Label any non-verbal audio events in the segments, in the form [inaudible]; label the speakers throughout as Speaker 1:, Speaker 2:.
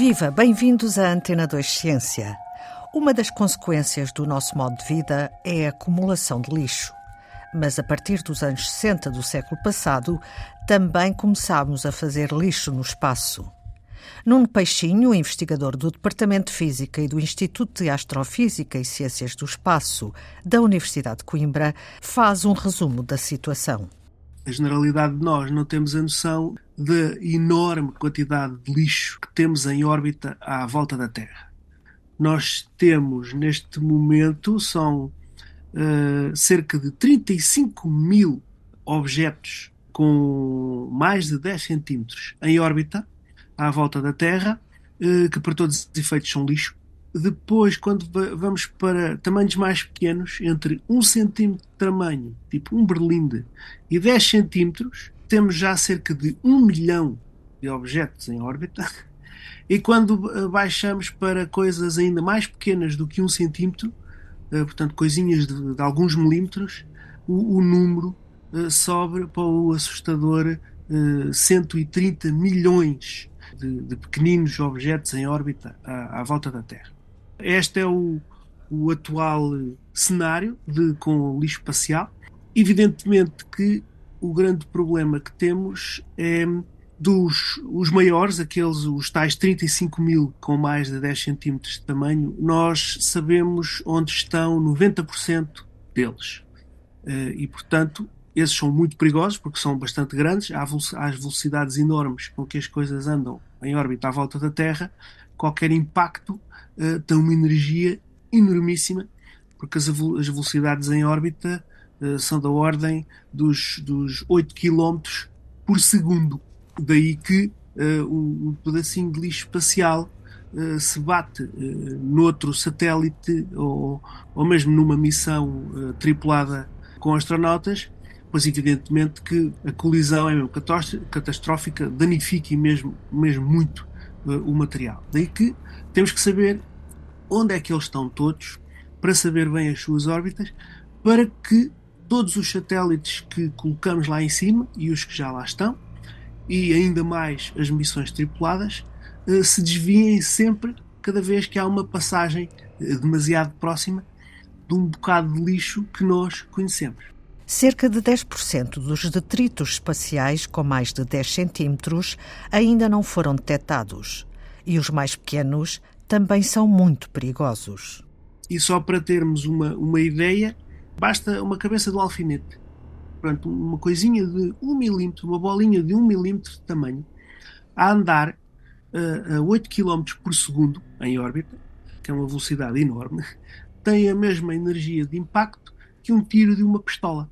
Speaker 1: Viva, bem-vindos à Antena 2 Ciência. Uma das consequências do nosso modo de vida é a acumulação de lixo. Mas a partir dos anos 60 do século passado, também começámos a fazer lixo no espaço. Nuno Peixinho, investigador do Departamento de Física e do Instituto de Astrofísica e Ciências do Espaço da Universidade de Coimbra, faz um resumo da situação.
Speaker 2: A generalidade de nós não temos a noção da enorme quantidade de lixo que temos em órbita à volta da Terra. Nós temos, neste momento, são uh, cerca de 35 mil objetos com mais de 10 centímetros em órbita à volta da Terra, uh, que para todos os efeitos são lixo. Depois, quando vamos para tamanhos mais pequenos, entre 1 centímetro de tamanho, tipo um berlinde, e 10 centímetros, temos já cerca de 1 milhão de objetos em órbita. E quando baixamos para coisas ainda mais pequenas do que 1 centímetro, eh, portanto, coisinhas de, de alguns milímetros, o, o número uh, sobe para o assustador uh, 130 milhões de, de, pequeninos objetos em órbita à, à volta da Terra. Este é o, o atual cenário de, com o lixo espacial. Evidentemente que o grande problema que temos é dos os maiores, aqueles, os tais 35 mil com mais de 10 centímetros de tamanho, nós sabemos onde estão 90% deles. Eh, e, portanto, esses são muito perigosos porque são bastante grandes, às velocidades enormes com que as coisas andam em órbita à volta da Terra, qualquer impacto uh, tem uma energia enormíssima, porque as, as velocidades em órbita são da ordem dos, dos 8 km por segundo. Daí que uh, um, um, pedacinho de lixo espacial uh, se bate uh, noutro satélite ou, ou mesmo numa missão tripulada com astronautas, pois evidentemente que a colisão é mesmo catastrófica, danifica mesmo, mesmo muito o material. Daí que temos que saber onde é que eles estão todos, para saber bem as suas órbitas, para que todos os satélites que colocamos lá em cima e os que já lá estão, e ainda mais as missões tripuladas, eh, se desviem sempre cada vez que há uma passagem eh, demasiado próxima de um bocado de lixo que nós conhecemos.
Speaker 1: Cerca de 10% dos detritos espaciais com mais de 10 centímetros ainda não foram detectados e os mais pequenos também são muito perigosos.
Speaker 2: E só para termos uma, uma ideia, basta uma cabeça do alfinete. Portanto, uma coisinha de 1 milímetro, uma bolinha de 1 milímetro de tamanho, a andar uh, a 8 km por segundo em órbita, que é uma velocidade enorme, tem a mesma energia de impacto que um tiro de uma pistola.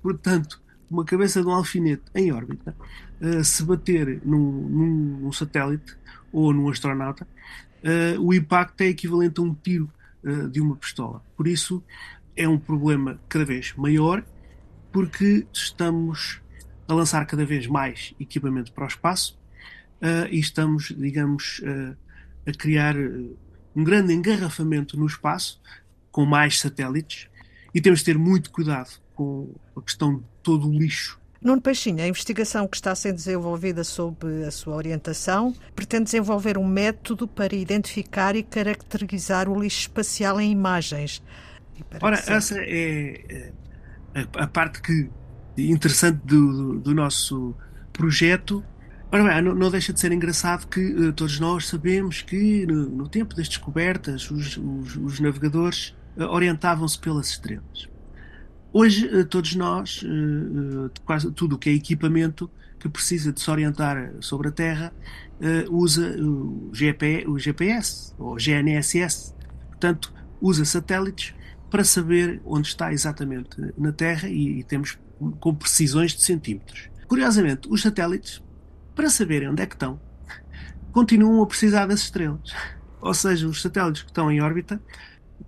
Speaker 2: Portanto, uma cabeça de um alfinete em órbita, uh, se bater num, num, num satélite ou num astronauta, uh, o impacto é equivalente a um tiro uh, de uma pistola. Por isso, é um problema cada vez maior, porque estamos a lançar cada vez mais equipamento para o espaço uh, e estamos, digamos, a criar um grande engarrafamento no espaço com mais satélites e temos de ter muito cuidado com a questão de todo o lixo
Speaker 1: Nuno Peixinho, a investigação que está sendo desenvolvida sob a sua orientação pretende desenvolver um método para identificar e caracterizar o lixo espacial em imagens.
Speaker 2: Ora, essa é, é a, parte que interessante do, do nosso projeto. Ora bem, não, não, deixa de ser engraçado que uh, todos nós sabemos que no, no tempo das descobertas os, os, os navegadores uh, orientavam-se pelas estrelas. Hoje, eh, todos nós, quase tudo o que é equipamento que precisa de se orientar sobre a Terra, usa o, GP, o GPS ou GNSS. Portanto, usa satélites para saber onde está exatamente na Terra e, e temos com precisões de centímetros. Curiosamente, os satélites, para saberem onde é que estão, continuam a precisar das estrelas. Ou seja, os satélites que estão em órbita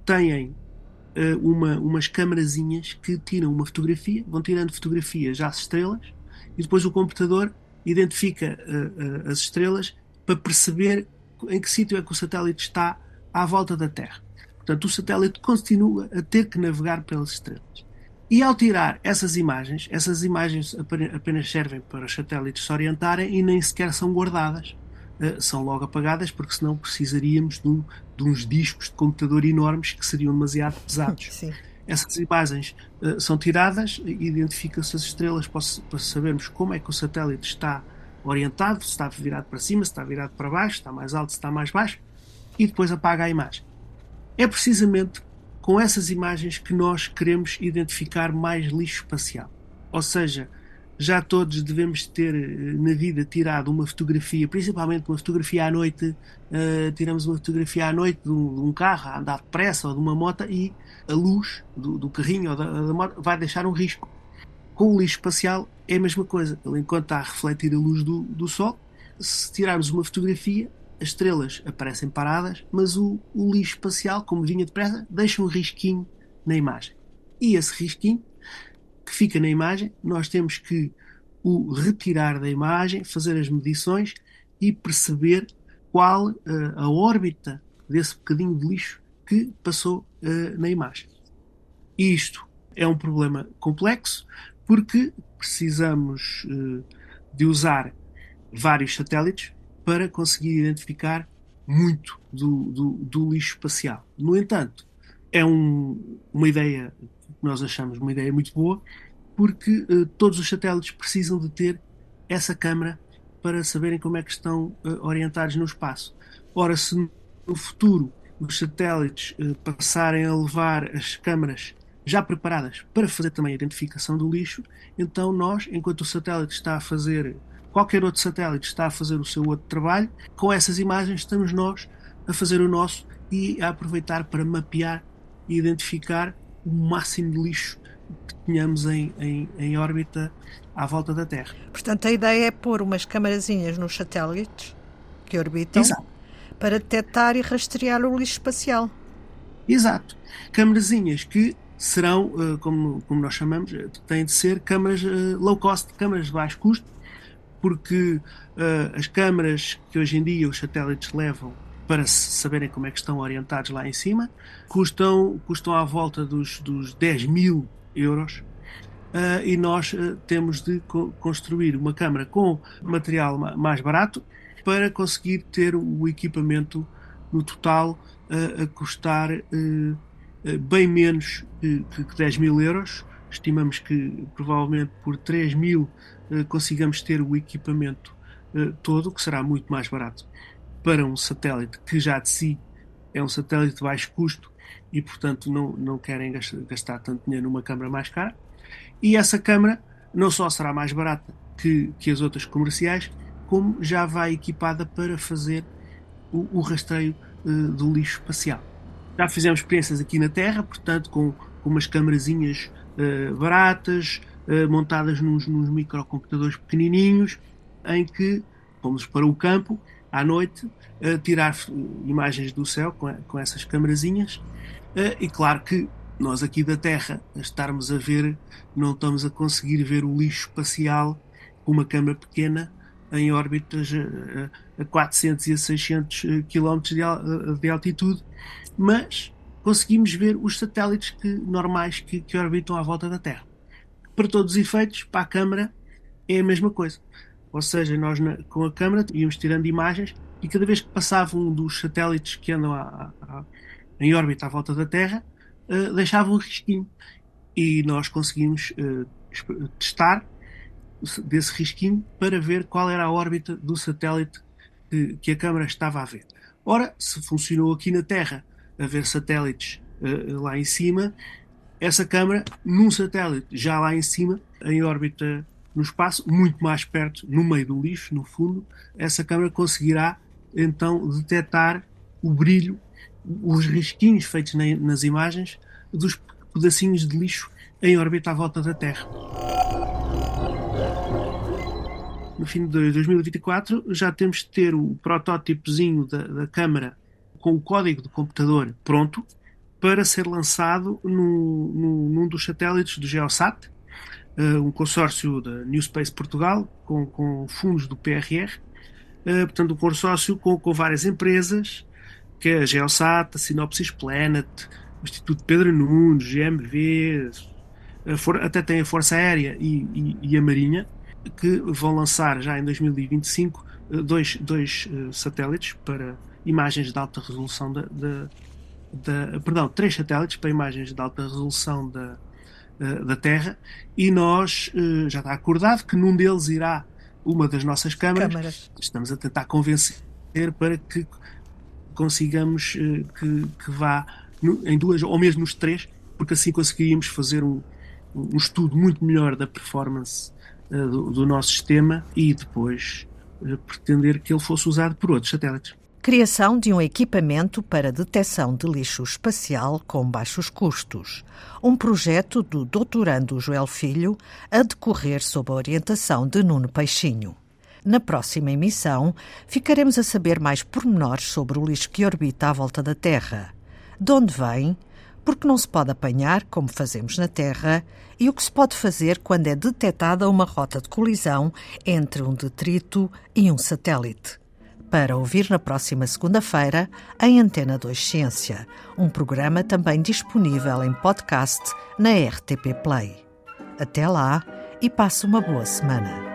Speaker 2: têm uh, uma, umas camarazinhas que tiram uma fotografia, vão tirando fotografias às estrelas e depois o computador identifica uh, uh, as estrelas para perceber em que sítio é que o satélite está à volta da Terra. Portanto, o satélite continua a ter que navegar pelas estrelas. E ao tirar essas imagens, essas imagens apenas servem para os satélites se orientarem e nem sequer são guardadas uh, são logo apagadas, porque senão precisaríamos de, um, de, uns discos de computador enormes que seriam demasiado [laughs] pesados.
Speaker 1: Sim.
Speaker 2: Essas imagens uh, são tiradas, identifica-se as estrelas para, para sabermos como é que o satélite está orientado, se está virado para cima, se está virado para baixo, se está mais alto, se está mais baixo, e depois apaga a imagem. É precisamente com essas imagens que nós queremos identificar mais lixo espacial. Ou seja, já todos devemos ter eh, na vida tirado uma fotografia, principalmente uma fotografia à noite, uh, tiramos uma fotografia à noite de um, de um, carro a andar depressa ou de uma moto e a luz do, do carrinho ou da, da, moto vai deixar um risco. Com o lixo espacial é a mesma coisa. Ele, enquanto está a refletir a luz do, do Sol, se tirarmos uma fotografia, as estrelas aparecem paradas, mas o, o lixo espacial, como vinha depressa, deixa um risquinho na imagem. E esse risquinho que fica na imagem, nós temos que o retirar da imagem, fazer as medições e perceber qual uh, a órbita desse bocadinho de lixo que passou uh, na imagem. Isto é um problema complexo porque precisamos uh, de usar vários satélites para conseguir identificar muito do, do, do lixo espacial. No entanto, é um, uma ideia nós achamos uma ideia muito boa, porque uh, todos os satélites precisam de ter essa câmara para saberem como é que estão uh, orientados no espaço. Ora, se no futuro os satélites uh, passarem a levar as câmaras já preparadas para fazer também a identificação do lixo, então nós, enquanto o satélite está a fazer, qualquer outro satélite está a fazer o seu outro trabalho, com essas imagens estamos nós a fazer o nosso e a aproveitar para mapear e identificar o máximo de lixo que tenhamos em, em, em órbita à volta da Terra.
Speaker 1: Portanto, a ideia é pôr umas camarazinhas nos satélites que orbitam
Speaker 2: Exato.
Speaker 1: para detectar e rastrear o lixo espacial.
Speaker 2: Exato. Câmarazinhas que serão, eh, como, como nós chamamos, eh, têm de ser câmaras eh, low cost, câmaras de baixo custo, porque uh, as câmaras que hoje em dia os satélites levam para saberem como é que estão orientados lá em cima, custam, custam à volta dos, dos 10 mil euros. Uh, e nós uh, temos de co construir uma câmara com material mais barato para conseguir ter o equipamento no total uh, a custar bem menos que, que 10 mil euros. Estimamos que provavelmente por 3 mil consigamos ter o equipamento todo, que será muito mais barato para um satélite que já de si é um satélite de baixo custo e, portanto, não, não querem gastar tanto dinheiro numa câmara mais cara. E essa câmara não só será mais barata que, que as outras comerciais, como já vai equipada para fazer o, o rastreio uh, do lixo espacial. Já fizemos experiências aqui na Terra, portanto, com, com umas câmarazinhas uh, baratas, uh, montadas nos, nos microcomputadores pequenininhos, em que fomos para o campo à noite a tirar imagens do céu com, com essas câmarazinhas. Eh, e claro que nós aqui da Terra a estarmos a ver não estamos a conseguir ver o lixo espacial com uma câmara pequena em órbitas a 400 e a 600 km de altitude mas conseguimos ver os satélites que, normais que, que orbitam à volta da Terra para todos os efeitos, para a câmara é a mesma coisa ou seja, nós na, com a câmera íamos tirando imagens e cada vez que passava um dos satélites que andam a, a, em órbita à volta da Terra, uh, deixava um risquinho. E nós conseguimos uh, testar desse risquinho para ver qual era a órbita do satélite que, que, a câmera estava a ver. Ora, se funcionou aqui na Terra a ver satélites uh, lá em cima, essa câmera, num satélite já lá em cima, em órbita no espaço, muito mais perto, no meio do lixo, no fundo, essa câmera conseguirá então detectar o brilho, os risquinhos feitos nas imagens dos pedacinhos de lixo em órbita à volta da Terra. No fim de 2024 já temos de ter o protótipozinho da, da câmara com o código do computador pronto para ser lançado no, no, num dos satélites do Geosat, uh, um consórcio da New Space Portugal com, com fundos do PRR, eh, portanto um consórcio com, com várias empresas, que é a Geosat, a Synopsis Planet, o Instituto Pedro Nunes, GMV, até tem a Força Aérea e, e, e, a Marinha, que vão lançar já em 2025 dois, dois satélites para imagens de alta resolução da, da, perdão, três satélites para imagens de alta resolução da, da Terra e nós já está acordado que num deles irá uma das nossas câmaras. câmaras. Estamos a tentar convencer para que consigamos que, que vá em duas ou mesmo nos três, porque assim conseguiríamos fazer um, um estudo muito melhor da performance uh, do, do, nosso sistema e depois pretender que ele fosse usado por outros satélites.
Speaker 1: Criação de um equipamento para detecção de lixo espacial com baixos custos. Um projeto do doutorando Joel Filho a decorrer sob a orientação de Nuno Peixinho. Na próxima emissão, ficaremos a saber mais pormenores sobre o lixo que orbita à volta da Terra. De onde vem, porque não se pode apanhar, como fazemos na Terra, e o que se pode fazer quando é detectada uma rota de colisão entre um detrito e um satélite. Para ouvir na próxima segunda-feira em Antena 2 Ciência, um programa também disponível em podcast na RTP Play. Até lá e passe uma boa semana.